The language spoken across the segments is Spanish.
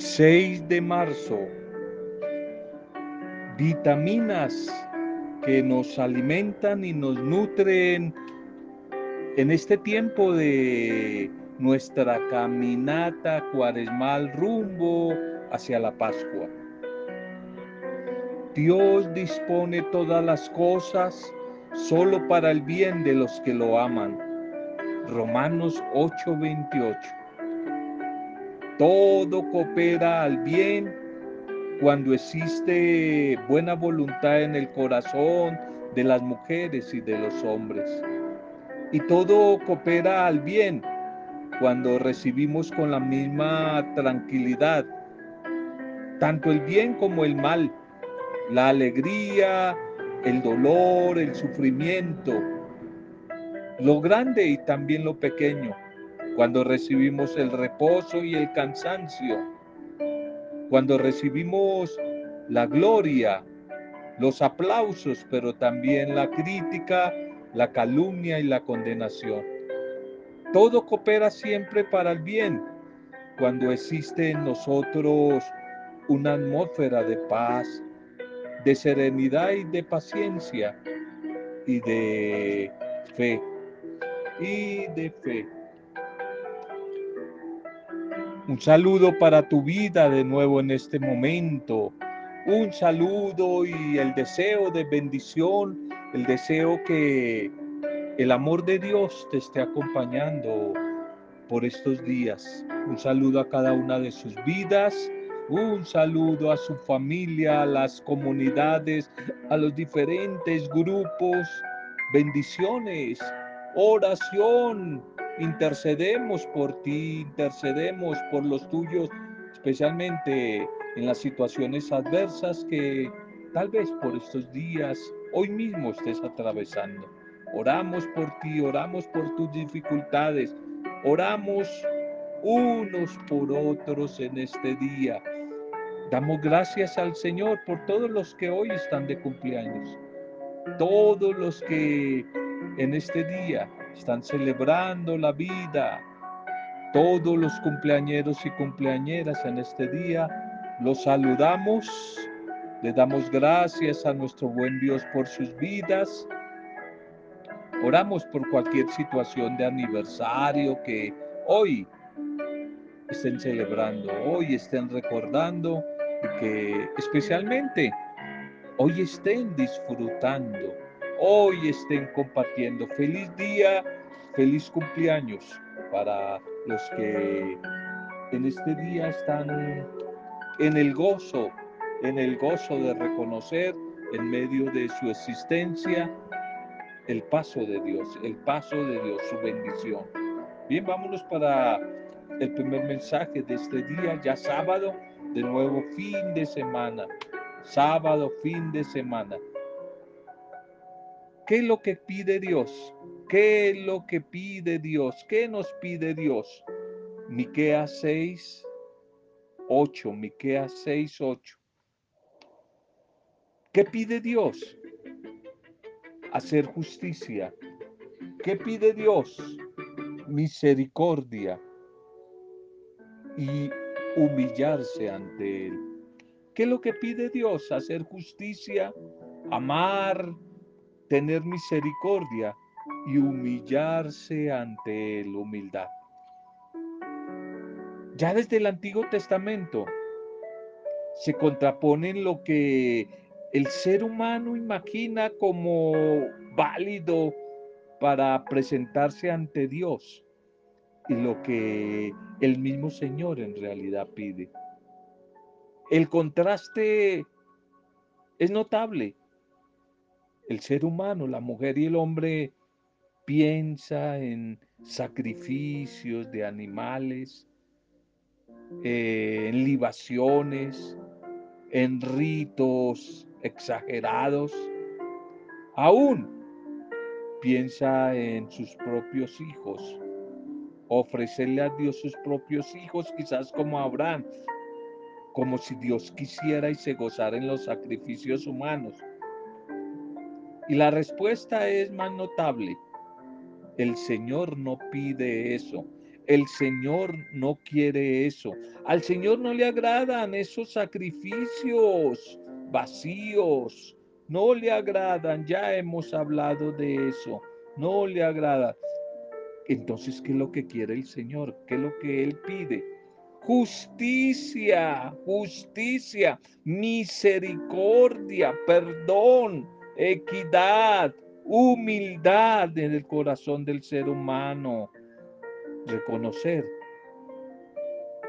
6 de marzo. Vitaminas que nos alimentan y nos nutren en este tiempo de nuestra caminata cuaresmal rumbo hacia la Pascua. Dios dispone todas las cosas solo para el bien de los que lo aman. Romanos 8:28. Todo coopera al bien cuando existe buena voluntad en el corazón de las mujeres y de los hombres. Y todo coopera al bien cuando recibimos con la misma tranquilidad tanto el bien como el mal, la alegría, el dolor, el sufrimiento, lo grande y también lo pequeño cuando recibimos el reposo y el cansancio, cuando recibimos la gloria, los aplausos, pero también la crítica, la calumnia y la condenación. Todo coopera siempre para el bien cuando existe en nosotros una atmósfera de paz, de serenidad y de paciencia y de fe. Y de fe. Un saludo para tu vida de nuevo en este momento. Un saludo y el deseo de bendición, el deseo que el amor de Dios te esté acompañando por estos días. Un saludo a cada una de sus vidas. Un saludo a su familia, a las comunidades, a los diferentes grupos. Bendiciones, oración, intercedemos por ti, intercedemos por los tuyos, especialmente en las situaciones adversas que tal vez por estos días, hoy mismo estés atravesando. Oramos por ti, oramos por tus dificultades, oramos unos por otros en este día. Damos gracias al Señor por todos los que hoy están de cumpleaños, todos los que en este día están celebrando la vida. Todos los cumpleañeros y cumpleañeras en este día los saludamos, le damos gracias a nuestro buen Dios por sus vidas. Oramos por cualquier situación de aniversario que hoy estén celebrando, hoy estén recordando y que especialmente hoy estén disfrutando hoy estén compartiendo. Feliz día, feliz cumpleaños para los que en este día están en el gozo, en el gozo de reconocer en medio de su existencia el paso de Dios, el paso de Dios, su bendición. Bien, vámonos para el primer mensaje de este día, ya sábado, de nuevo fin de semana, sábado, fin de semana. ¿Qué es lo que pide Dios? ¿Qué es lo que pide Dios? ¿Qué nos pide Dios? Miqueas 6, 8, Miqueas 6, 8. ¿Qué pide Dios? Hacer justicia. ¿Qué pide Dios? Misericordia y humillarse ante Él. ¿Qué es lo que pide Dios? Hacer justicia, amar, tener misericordia y humillarse ante la humildad. Ya desde el Antiguo Testamento se contraponen lo que el ser humano imagina como válido para presentarse ante Dios y lo que el mismo Señor en realidad pide. El contraste es notable el ser humano, la mujer y el hombre piensa en sacrificios de animales, en libaciones, en ritos exagerados. Aún piensa en sus propios hijos, ofrecerle a Dios sus propios hijos, quizás como Abraham, como si Dios quisiera y se gozara en los sacrificios humanos. Y la respuesta es más notable. El Señor no pide eso. El Señor no quiere eso. Al Señor no le agradan esos sacrificios vacíos. No le agradan. Ya hemos hablado de eso. No le agrada. Entonces, ¿qué es lo que quiere el Señor? ¿Qué es lo que Él pide? Justicia, justicia, misericordia, perdón, equidad, humildad en el corazón del ser humano. Reconocer,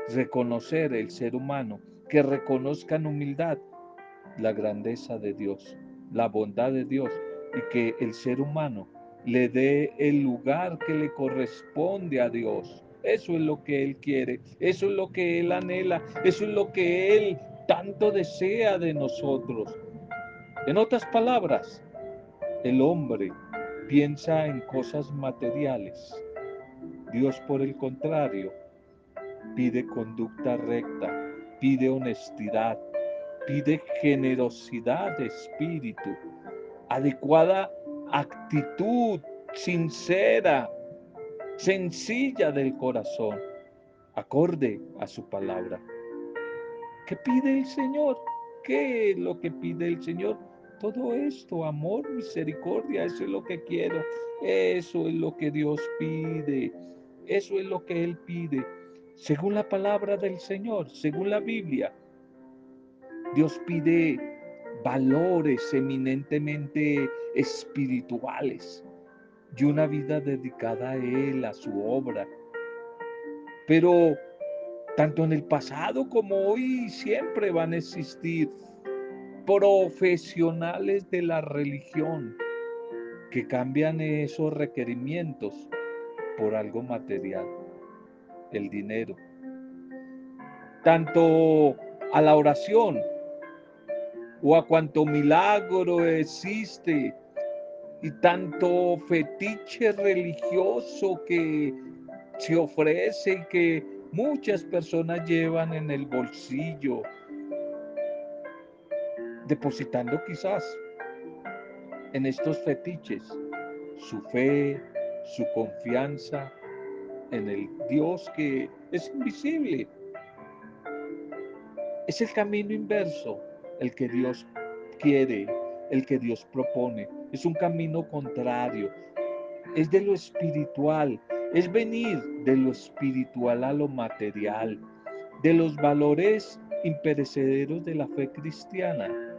reconocer el ser humano, que reconozcan humildad, la grandeza de Dios, la bondad de Dios y que el ser humano le dé el lugar que le corresponde a Dios. Eso es lo que Él quiere, eso es lo que Él anhela, eso es lo que Él tanto desea de nosotros. En otras palabras, el hombre piensa en cosas materiales. Dios, por el contrario, pide conducta recta, pide honestidad, pide generosidad de espíritu, adecuada actitud sincera, sencilla del corazón, acorde a su palabra. ¿Qué pide el Señor? ¿Qué es lo que pide el Señor? Todo esto, amor, misericordia, eso es lo que quiero. Eso es lo que Dios pide. Eso es lo que Él pide. Según la palabra del Señor, según la Biblia, Dios pide valores eminentemente espirituales y una vida dedicada a Él, a su obra. Pero tanto en el pasado como hoy siempre van a existir profesionales de la religión que cambian esos requerimientos por algo material, el dinero. Tanto a la oración o a cuanto milagro existe y tanto fetiche religioso que se ofrece y que muchas personas llevan en el bolsillo depositando quizás en estos fetiches su fe, su confianza en el Dios que es invisible. Es el camino inverso el que Dios quiere, el que Dios propone. Es un camino contrario. Es de lo espiritual. Es venir de lo espiritual a lo material. De los valores imperecederos de la fe cristiana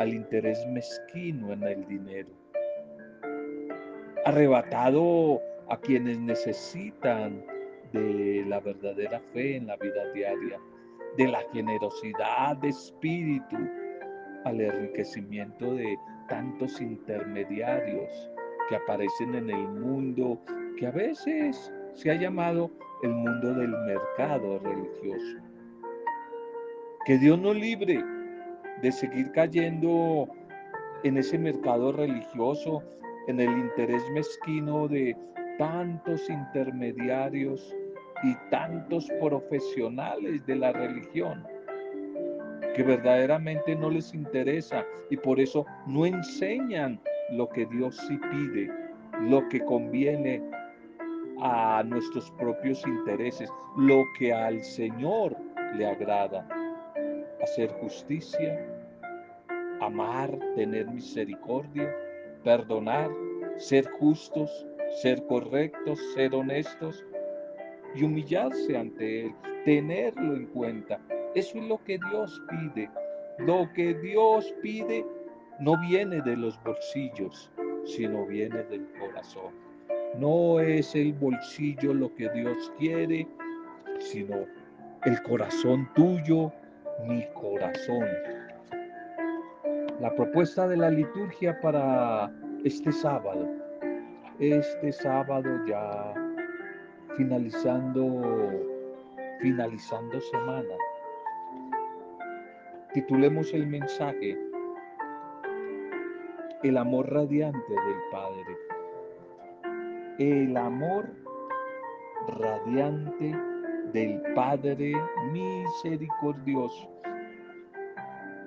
al interés mezquino en el dinero. Arrebatado a quienes necesitan de la verdadera fe en la vida diaria, de la generosidad de espíritu, al enriquecimiento de tantos intermediarios que aparecen en el mundo que a veces se ha llamado el mundo del mercado religioso. Que Dios nos libre de seguir cayendo en ese mercado religioso, en el interés mezquino de tantos intermediarios y tantos profesionales de la religión que verdaderamente no les interesa y por eso no enseñan lo que Dios sí pide, lo que conviene a nuestros propios intereses, lo que al Señor le agrada hacer justicia, amar, tener misericordia, perdonar, ser justos, ser correctos, ser honestos y humillarse ante Él, tenerlo en cuenta. Eso es lo que Dios pide. Lo que Dios pide no viene de los bolsillos, sino viene del corazón. No es el bolsillo lo que Dios quiere, sino el corazón tuyo, mi corazón. La propuesta de la liturgia para este sábado, este sábado ya finalizando, finalizando semana, titulemos el mensaje El amor radiante del Padre. El amor radiante del Padre misericordioso.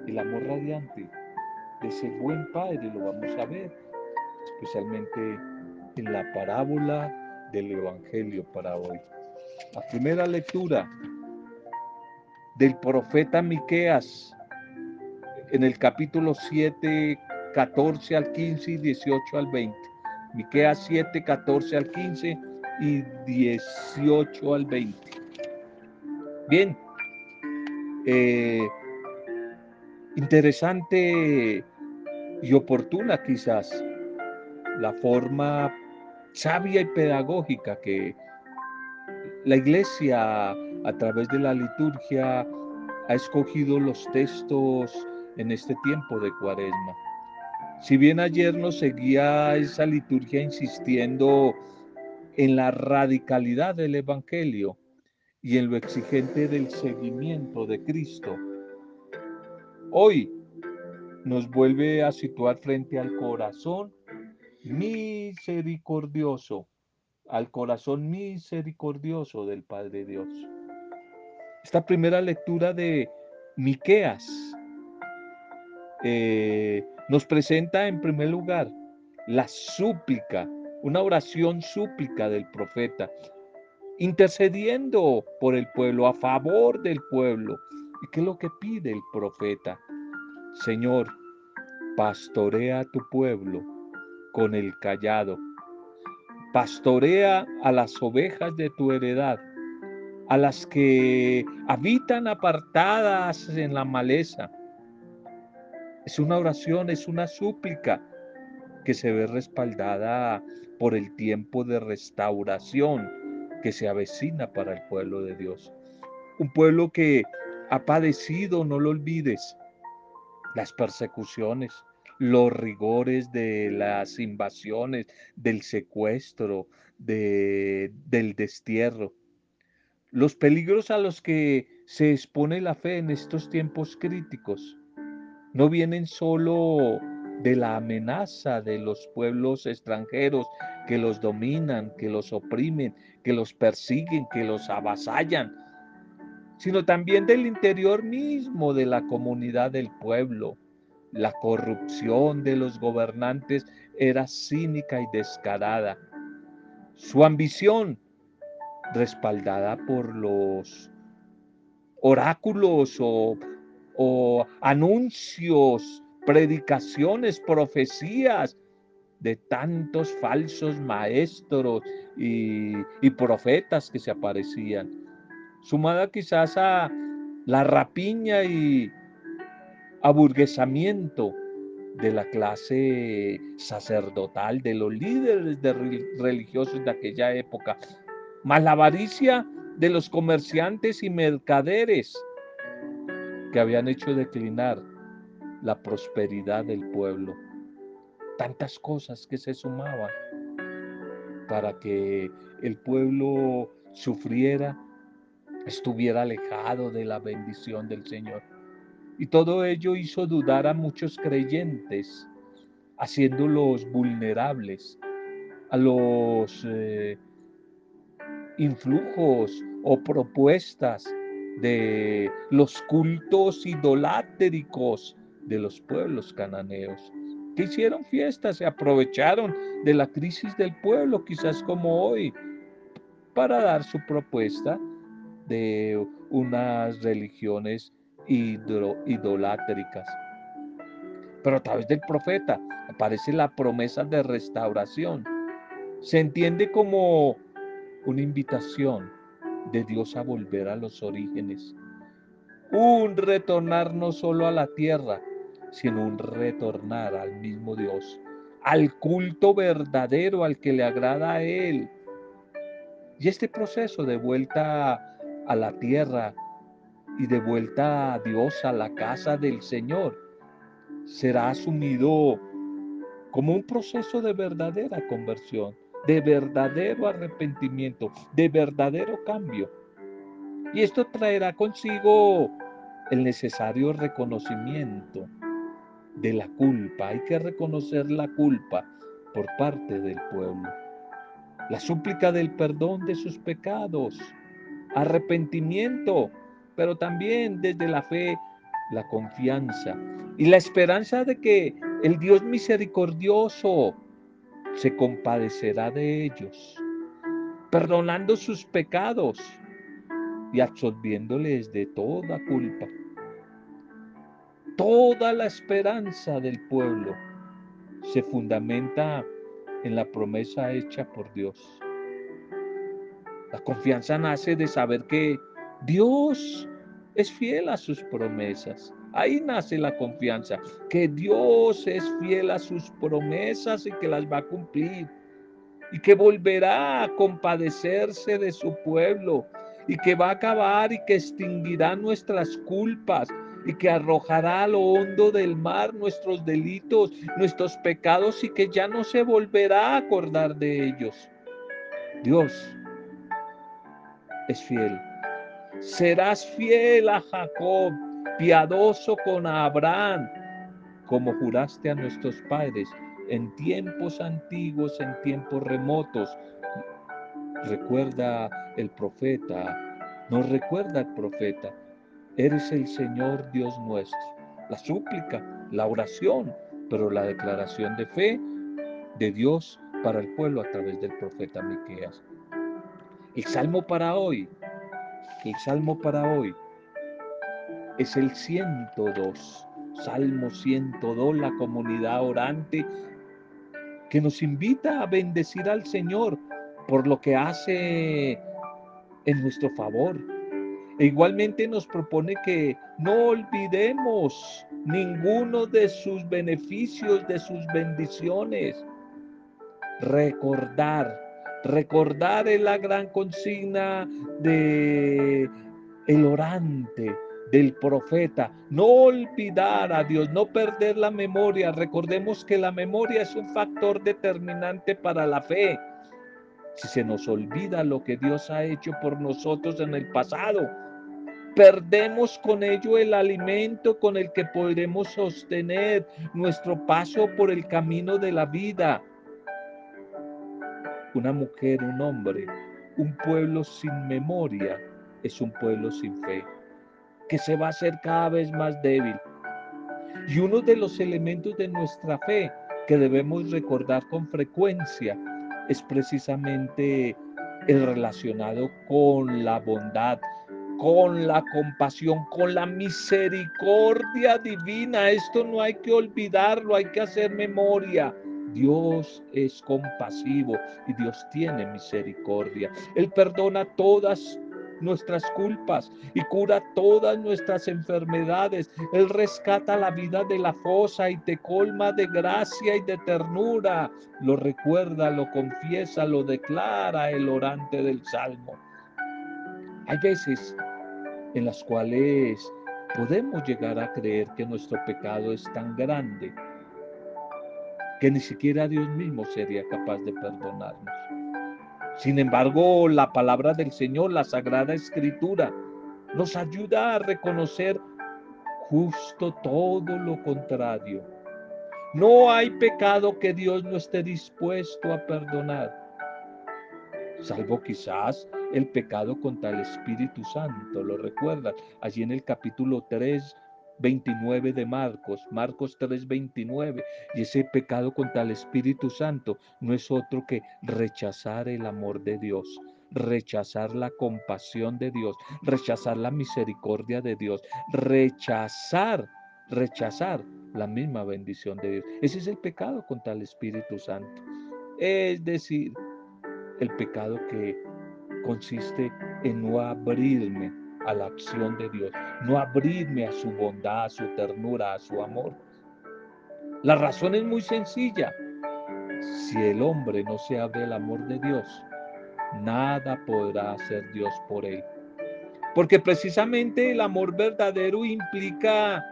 El amor radiante de ese buen Padre lo vamos a ver, especialmente en la parábola del Evangelio para hoy. La primera lectura del profeta Miqueas en el capítulo 7, 14 al 15 y 18 al 20. Miqueas 7, 14 al 15 y 18 al 20. Bien, eh, interesante y oportuna quizás la forma sabia y pedagógica que la iglesia a través de la liturgia ha escogido los textos en este tiempo de cuaresma. Si bien ayer nos seguía esa liturgia insistiendo en la radicalidad del Evangelio y en lo exigente del seguimiento de Cristo, hoy nos vuelve a situar frente al corazón misericordioso, al corazón misericordioso del Padre Dios. Esta primera lectura de Miqueas eh, nos presenta en primer lugar la súplica, una oración súplica del profeta, intercediendo por el pueblo, a favor del pueblo. ¿Y qué es lo que pide el profeta? Señor, pastorea a tu pueblo con el callado. Pastorea a las ovejas de tu heredad, a las que habitan apartadas en la maleza. Es una oración, es una súplica que se ve respaldada por el tiempo de restauración que se avecina para el pueblo de Dios. Un pueblo que ha padecido, no lo olvides, las persecuciones, los rigores de las invasiones, del secuestro, de, del destierro, los peligros a los que se expone la fe en estos tiempos críticos no vienen solo de la amenaza de los pueblos extranjeros que los dominan, que los oprimen, que los persiguen, que los avasallan, sino también del interior mismo de la comunidad del pueblo, la corrupción de los gobernantes era cínica y descarada. Su ambición, respaldada por los oráculos o, anuncios, predicaciones, profecías de tantos falsos maestros y, profetas que se aparecían, sumada quizás a la rapiña y, aburguesamiento de la clase sacerdotal, de los líderes religiosos de aquella época, más la avaricia de los comerciantes y mercaderes que habían hecho declinar la prosperidad del pueblo. Tantas cosas que se sumaban para que el pueblo sufriera, estuviera alejado de la bendición del Señor. Y todo ello hizo dudar a muchos creyentes, haciéndolos vulnerables a los eh, influjos o propuestas de los cultos idolátricos de los pueblos cananeos, que hicieron fiestas, se aprovecharon de la crisis del pueblo, quizás como hoy, para dar su propuesta de unas religiones idolátricas. Pero a través del profeta aparece la promesa de restauración. Se entiende como una invitación de Dios a volver a los orígenes. Un retornar no solo a la tierra, sino un retornar al mismo Dios, al culto verdadero al que le agrada a Él. Y este proceso de vuelta a la tierra y de vuelta a Dios, a la casa del Señor, será asumido como un proceso de verdadera conversión, de verdadero arrepentimiento, de verdadero cambio. Y esto traerá consigo el necesario reconocimiento de la culpa. Hay que reconocer la culpa por parte del pueblo. La súplica del perdón de sus pecados, arrepentimiento pero también desde la fe, la confianza y la esperanza de que el Dios misericordioso se compadecerá de ellos, perdonando sus pecados y absolviéndoles de toda culpa. Toda la esperanza del pueblo se fundamenta en la promesa hecha por Dios. La confianza nace de saber que Dios es fiel a sus promesas. Ahí nace la confianza, que Dios es fiel a sus promesas y que las va a cumplir. Y que volverá a compadecerse de su pueblo. Y que va a acabar y que extinguirá nuestras culpas. Y que arrojará a lo hondo del mar nuestros delitos, nuestros pecados y que ya no se volverá a acordar de ellos. Dios es fiel. Serás fiel a Jacob, piadoso con Abraham, como juraste a nuestros padres en tiempos antiguos, en tiempos remotos. Recuerda el profeta, nos recuerda el profeta, eres el Señor Dios nuestro. La súplica, la oración, pero la declaración de fe de Dios para el pueblo a través del profeta Miqueas. El salmo para hoy, el salmo para hoy es el 102, Salmo 102, la comunidad orante que nos invita a bendecir al Señor por lo que hace en nuestro favor. E igualmente nos propone que no olvidemos ninguno de sus beneficios, de sus bendiciones. Recordar Recordar es la gran consigna de el orante, del profeta. No olvidar a Dios, no perder la memoria. Recordemos que la memoria es un factor determinante para la fe. Si se nos olvida lo que Dios ha hecho por nosotros en el pasado, perdemos con ello el alimento con el que podremos sostener nuestro paso por el camino de la vida una mujer, un hombre, un pueblo sin memoria es un pueblo sin fe, que se va a hacer cada vez más débil. Y uno de los elementos de nuestra fe que debemos recordar con frecuencia es precisamente el relacionado con la bondad, con la compasión, con la misericordia divina. Esto no hay que olvidarlo, hay que hacer memoria. Dios es compasivo y Dios tiene misericordia. Él perdona todas nuestras culpas y cura todas nuestras enfermedades. Él rescata la vida de la fosa y te colma de gracia y de ternura. Lo recuerda, lo confiesa, lo declara el orante del Salmo. Hay veces en las cuales podemos llegar a creer que nuestro pecado es tan grande que ni siquiera Dios mismo sería capaz de perdonarnos. Sin embargo, la palabra del Señor, la Sagrada Escritura, nos ayuda a reconocer justo todo lo contrario. No hay pecado que Dios no esté dispuesto a perdonar, salvo quizás el pecado contra el Espíritu Santo. ¿Lo recuerdan? Allí en el capítulo 3, 29 de Marcos, Marcos 3, 29. Y ese pecado contra el Espíritu Santo no es otro que rechazar el amor de Dios, rechazar la compasión de Dios, rechazar la misericordia de Dios, rechazar, rechazar la misma bendición de Dios. Ese es el pecado contra el Espíritu Santo. Es decir, el pecado que consiste en no abrirme a la acción de Dios, no abrirme a su bondad, a su ternura, a su amor. La razón es muy sencilla. Si el hombre no se abre al amor de Dios, nada podrá hacer Dios por él. Porque precisamente el amor verdadero implica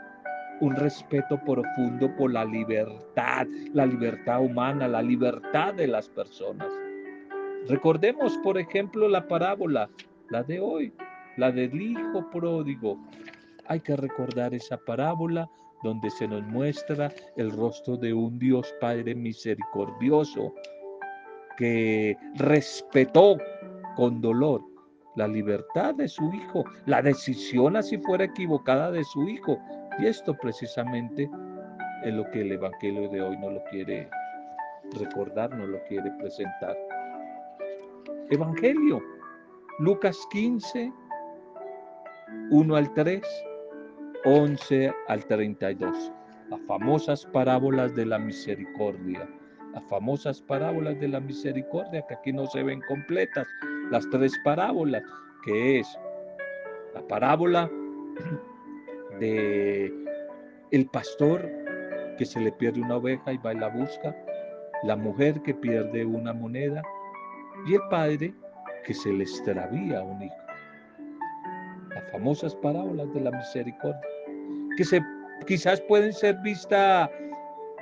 un respeto profundo por la libertad, la libertad humana, la libertad de las personas. Recordemos, por ejemplo, la parábola, la de hoy, la del Hijo pródigo. Hay que recordar esa parábola donde se nos muestra el rostro de un Dios Padre misericordioso que respetó con dolor la libertad de su hijo, la decisión así fuera equivocada de su hijo. Y esto precisamente es lo que el Evangelio de hoy no lo quiere recordar, no lo quiere presentar. Evangelio. Lucas 15, 1 al 3, 11 al 32. Las famosas parábolas de la misericordia. Las famosas parábolas de la misericordia que aquí no se ven completas. Las tres parábolas, que es la parábola de el pastor que se le pierde una oveja y va y la busca, la mujer que pierde una moneda y el padre que se le extravía un hijo. Famosas parábolas de la misericordia, que se, quizás pueden ser vistas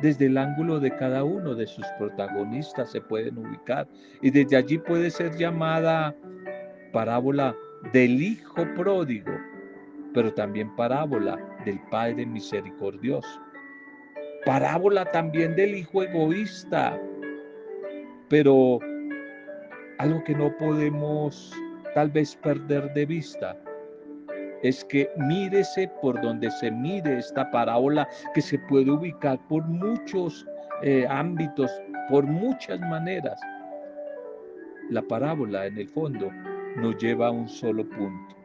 desde el ángulo de cada uno de sus protagonistas, se pueden ubicar, y desde allí puede ser llamada parábola del hijo pródigo, pero también parábola del Padre misericordioso. Parábola también del hijo egoísta, pero algo que no podemos tal vez perder de vista es que mírese por donde se mire esta parábola que se puede ubicar por muchos eh, ámbitos, por muchas maneras. La parábola en el fondo nos lleva a un solo punto,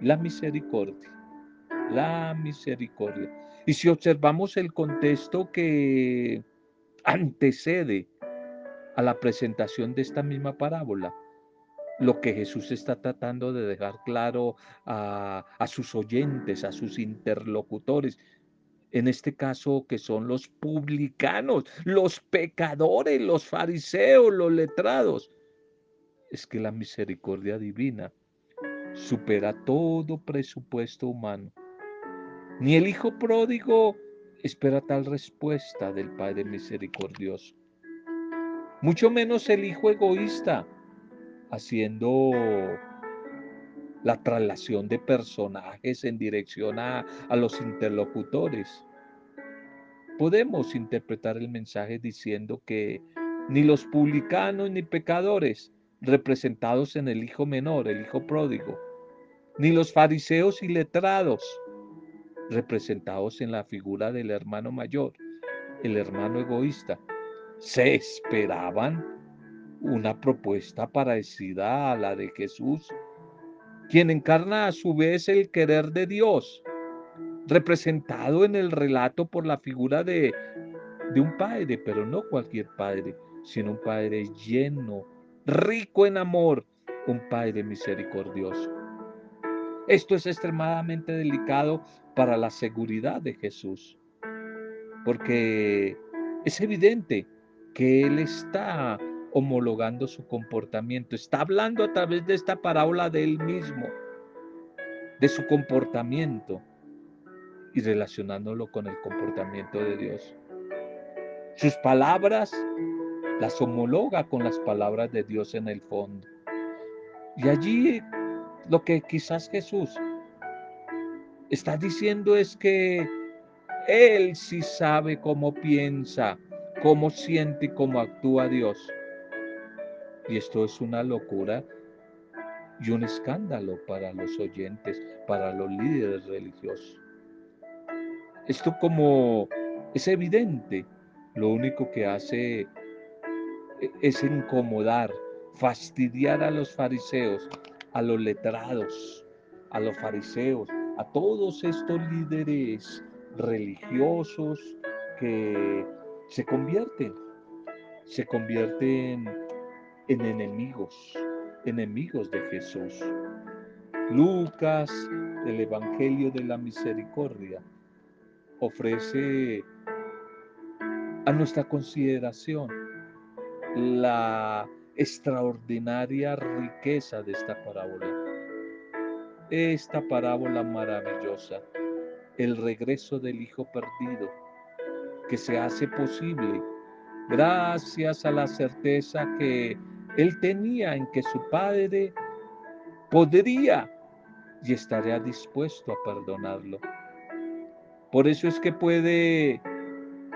la misericordia, la misericordia. Y si observamos el contexto que antecede a la presentación de esta misma parábola. Lo que Jesús está tratando de dejar claro a, sus oyentes, a sus interlocutores, en este caso que son los publicanos, los pecadores, los fariseos, los letrados, es que la misericordia divina supera todo presupuesto humano. Ni el Hijo pródigo espera tal respuesta del Padre misericordioso. Mucho menos el hijo egoísta, haciendo la traslación de personajes en dirección a, los interlocutores. Podemos interpretar el mensaje diciendo que ni los publicanos ni pecadores representados en el hijo menor, el hijo pródigo, ni los fariseos y letrados representados en la figura del hermano mayor, el hermano egoísta, se esperaban una propuesta parecida a la de Jesús, quien encarna a su vez el querer de Dios, representado en el relato por la figura de, de un padre, pero no cualquier padre, sino un padre lleno, rico en amor, un padre misericordioso. Esto es extremadamente delicado para la seguridad de Jesús, porque es evidente que Él está homologando su comportamiento, está hablando a través de esta parábola de Él mismo, de su comportamiento y relacionándolo con el comportamiento de Dios. Sus palabras las homologa con las palabras de Dios en el fondo. Y allí lo que quizás Jesús está diciendo es que Él sí sabe cómo piensa cómo siente y cómo actúa Dios. Y esto es una locura y un escándalo para los oyentes, para los líderes religiosos. Esto como es evidente, lo único que hace e-, es incomodar, fastidiar a los fariseos, a los letrados, a los fariseos, a todos estos líderes religiosos que se convierten, se convierten en enemigos, enemigos de Jesús. Lucas, el Evangelio de la Misericordia, ofrece a nuestra consideración la extraordinaria riqueza de esta parábola. Esta parábola maravillosa, el regreso del Hijo perdido, que se hace posible gracias a la certeza que él tenía en que su padre podría y estaría dispuesto a perdonarlo. Por eso es que puede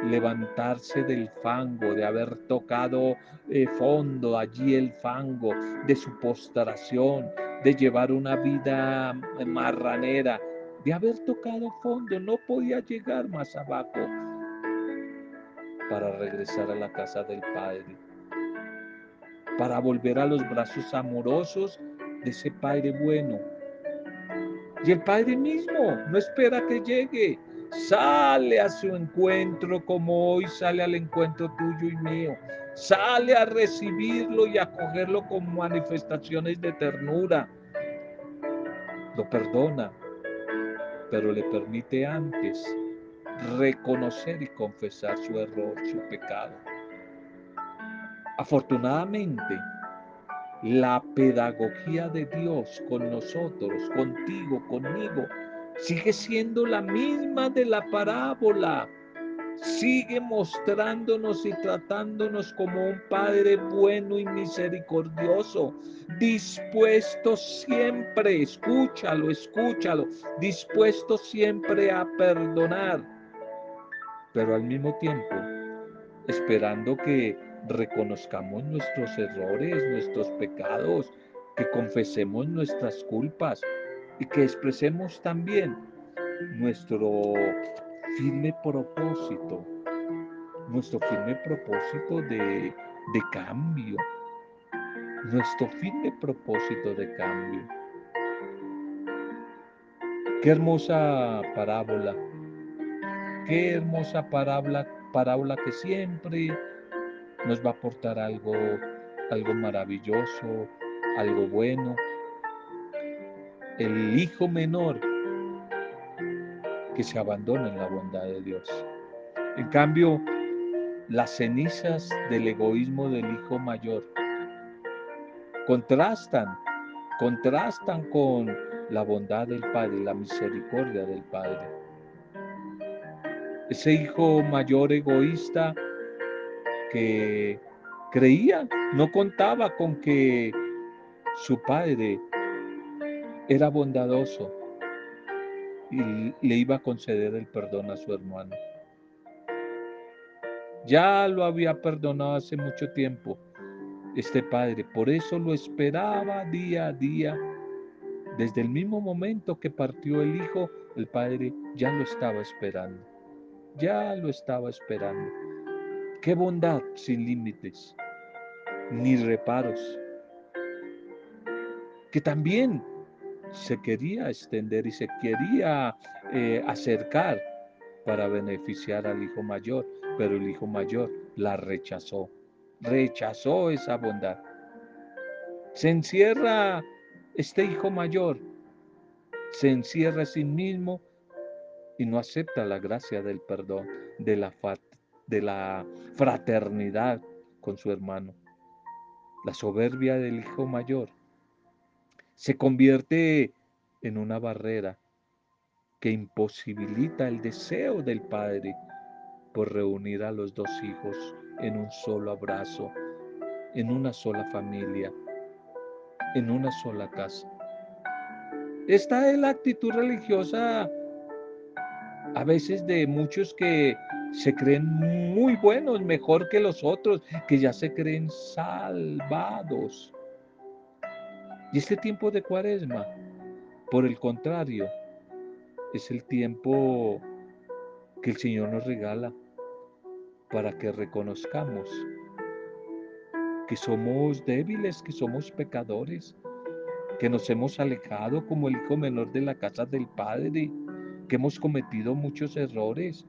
levantarse del fango, de haber tocado eh, fondo allí el fango, de su postración, de llevar una vida marranera, de haber tocado fondo, no podía llegar más abajo, para regresar a la casa del Padre. Para volver a los brazos amorosos de ese Padre bueno. Y el Padre mismo no espera que llegue, sale a su encuentro como hoy sale al encuentro tuyo y mío. Sale a recibirlo y a acogerlo con manifestaciones de ternura. Lo perdona, pero le permite antes reconocer y confesar su error, su pecado. Afortunadamente, la pedagogía de Dios con nosotros, contigo, conmigo, sigue siendo la misma de la parábola. Sigue mostrándonos y tratándonos como un Padre bueno y misericordioso, dispuesto siempre, escúchalo, escúchalo, dispuesto siempre a perdonar, pero al mismo tiempo esperando que reconozcamos nuestros errores, nuestros pecados, que confesemos nuestras culpas y que expresemos también nuestro firme propósito, nuestro firme propósito de, cambio, nuestro firme propósito de cambio. Qué hermosa parábola, qué hermosa parábola, parábola que siempre nos va a aportar algo, algo maravilloso, algo bueno. El hijo menor que se abandona en la bondad de Dios. En cambio, las cenizas del egoísmo del hijo mayor contrastan, contrastan con la bondad del Padre, la misericordia del Padre. Ese hijo mayor egoísta que creía, no contaba con que su padre era bondadoso y le iba a conceder el perdón a su hermano. Ya lo había perdonado hace mucho tiempo este padre, por eso lo esperaba día a día. Desde el mismo momento que partió el hijo, el padre ya lo estaba esperando, ya lo estaba esperando. Qué bondad sin límites, ni reparos. Que también se quería extender y se quería eh, acercar para beneficiar al hijo mayor, pero el hijo mayor la rechazó, rechazó esa bondad. Se encierra este hijo mayor, se encierra a sí mismo y no acepta la gracia del perdón, de la, de la fraternidad con su hermano. La soberbia del hijo mayor se convierte en una barrera que imposibilita el deseo del padre por reunir a los dos hijos en un solo abrazo, en una sola familia, en una sola casa. Esta es la actitud religiosa a veces de muchos que se creen muy buenos, mejor que los otros, que ya se creen salvados. Y este tiempo de cuaresma, por el contrario, es el tiempo que el Señor nos regala para que reconozcamos que somos débiles, que somos pecadores, que nos hemos alejado como el hijo menor de la casa del Padre, que hemos cometido muchos errores,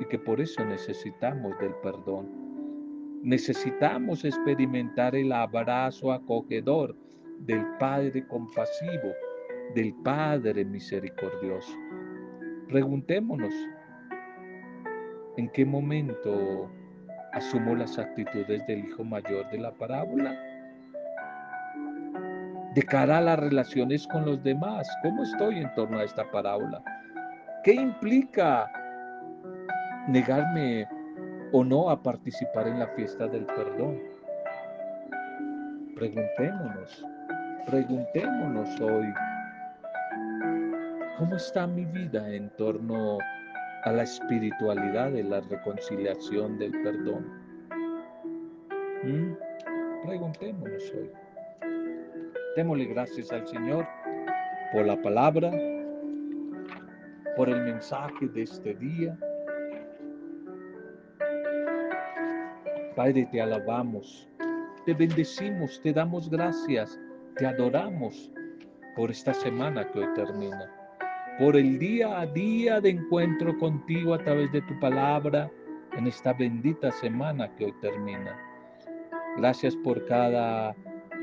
y que por eso necesitamos del perdón. Necesitamos experimentar el abrazo acogedor del Padre compasivo, del Padre misericordioso. Preguntémonos, ¿en qué momento asumo las actitudes del hijo mayor de la parábola? De cara a las relaciones con los demás, ¿cómo estoy en torno a esta parábola? ¿Qué implica negarme o no a participar en la fiesta del perdón. Preguntémonos, preguntémonos hoy, ¿cómo está mi vida en torno a la espiritualidad de la reconciliación del perdón? ¿Mm? Preguntémonos hoy. Démosle gracias al Señor por la palabra, por el mensaje de este día Padre, te alabamos, te bendecimos, te damos gracias, te adoramos por esta semana que hoy termina, por el día a día de encuentro contigo a través de tu palabra en esta bendita semana que hoy termina. Gracias por cada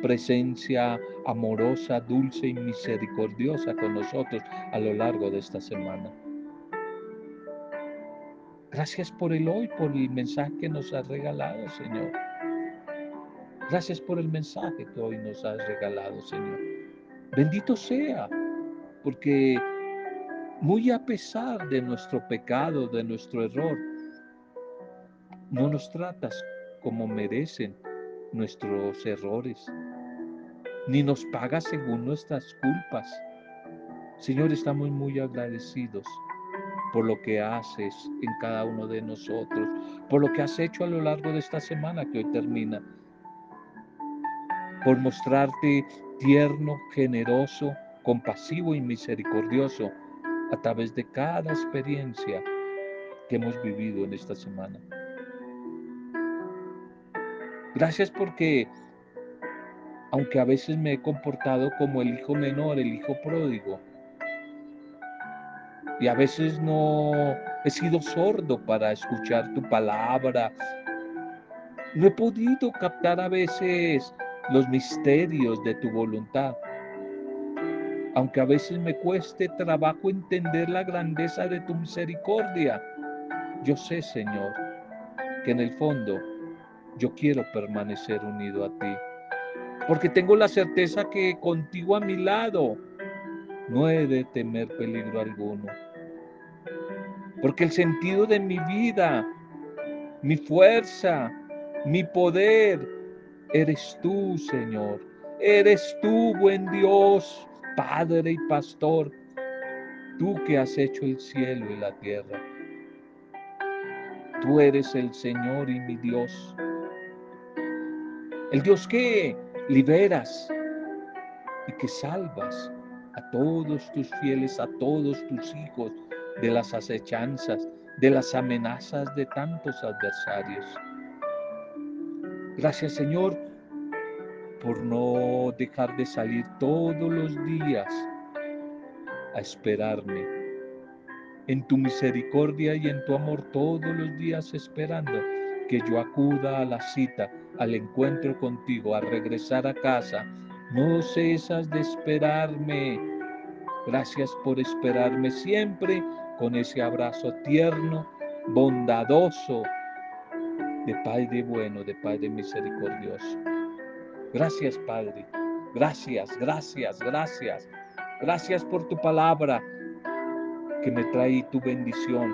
presencia amorosa, dulce y misericordiosa con nosotros a lo largo de esta semana. Gracias por el hoy, por el mensaje que nos has regalado, Señor. Gracias por el mensaje que hoy nos has regalado, Señor. Bendito sea, porque muy a pesar de nuestro pecado, de nuestro error, no nos tratas como merecen nuestros errores, ni nos pagas según nuestras culpas. Señor, estamos muy agradecidos por lo que haces en cada uno de nosotros, por lo que has hecho a lo largo de esta semana que hoy termina, por mostrarte tierno, generoso, compasivo y misericordioso a través de cada experiencia que hemos vivido en esta semana. Gracias porque, aunque a veces me he comportado como el hijo menor, el hijo pródigo, y a veces no he sido sordo para escuchar tu palabra, no he podido captar a veces los misterios de tu voluntad. Aunque a veces me cueste trabajo entender la grandeza de tu misericordia, yo sé, Señor, que en el fondo yo quiero permanecer unido a ti. Porque tengo la certeza que contigo a mi lado no he de temer peligro alguno. Porque el sentido de mi vida, mi fuerza, mi poder, eres tú, Señor. Eres tú, buen Dios, Padre y Pastor. Tú que has hecho el cielo y la tierra. Tú eres el Señor y mi Dios. El Dios que liberas y que salvas a todos tus fieles, a todos tus hijos de las acechanzas, de las amenazas de tantos adversarios. Gracias Señor por no dejar de salir todos los días a esperarme. En tu misericordia y en tu amor todos los días esperando que yo acuda a la cita al encuentro contigo, a regresar a casa. No cesas de esperarme. Gracias por esperarme siempre con ese abrazo tierno, bondadoso, de Padre bueno, de Padre misericordioso. Gracias, Padre. Gracias, gracias, gracias. Gracias por tu palabra que me trae tu bendición.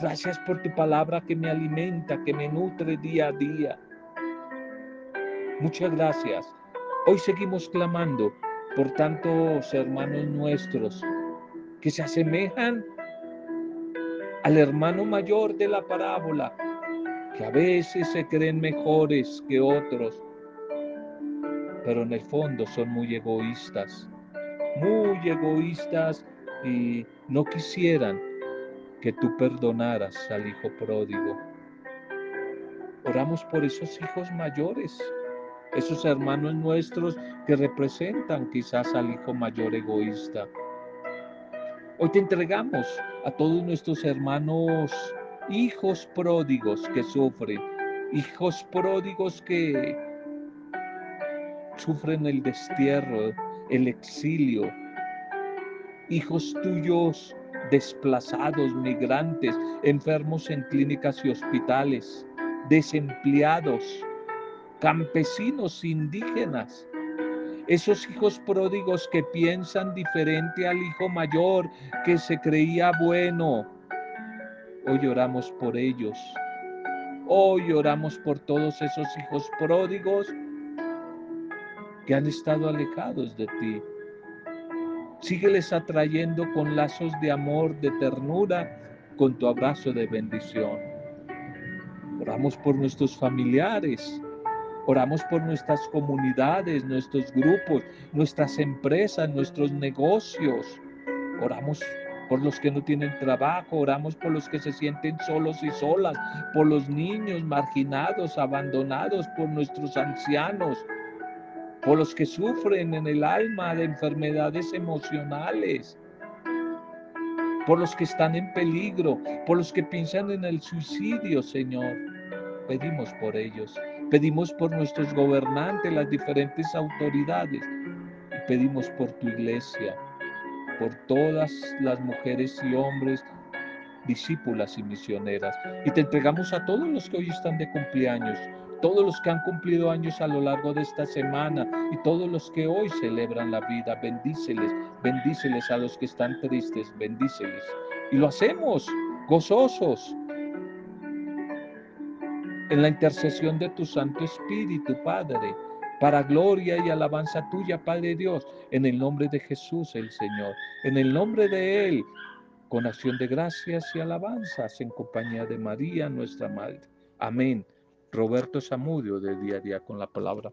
Gracias por tu palabra que me alimenta, que me nutre día a día. Muchas gracias. Hoy seguimos clamando por tantos hermanos nuestros que se asemejan al hermano mayor de la parábola, que a veces se creen mejores que otros, pero en el fondo son muy egoístas, muy egoístas y no quisieran que tú perdonaras al hijo pródigo. Oramos por esos hijos mayores, esos hermanos nuestros que representan quizás al hijo mayor egoísta. Hoy te entregamos a todos nuestros hermanos hijos pródigos que sufren, hijos pródigos que sufren el destierro, el exilio, hijos tuyos desplazados, migrantes, enfermos en clínicas y hospitales, desempleados, campesinos indígenas, esos hijos pródigos que piensan diferente al hijo mayor que se creía bueno. Hoy oramos por ellos. Hoy oramos por todos esos hijos pródigos que han estado alejados de ti. Sígueles atrayendo con lazos de amor, de ternura, con tu abrazo de bendición. Oramos por nuestros familiares. Oramos por nuestras comunidades, nuestros grupos, nuestras empresas, nuestros negocios. Oramos por los que no tienen trabajo, oramos por los que se sienten solos y solas, por los niños marginados, abandonados, por nuestros ancianos, por los que sufren en el alma de enfermedades emocionales, por los que están en peligro, por los que piensan en el suicidio, Señor. Pedimos por ellos, pedimos por nuestros gobernantes, las diferentes autoridades, y pedimos por tu iglesia, por todas las mujeres y hombres, discípulas y misioneras. Y te entregamos a todos los que hoy están de cumpleaños, todos los que han cumplido años a lo largo de esta semana y todos los que hoy celebran la vida. Bendíceles, bendíceles a los que están tristes, bendíceles. Y lo hacemos gozosos en la intercesión de tu Santo Espíritu, Padre, para gloria y alabanza tuya, Padre Dios, en el nombre de Jesús el Señor, en el nombre de Él, con acción de gracias y alabanzas en compañía de María, nuestra Madre. Amén. Roberto Zamudio de Día a Día con la Palabra.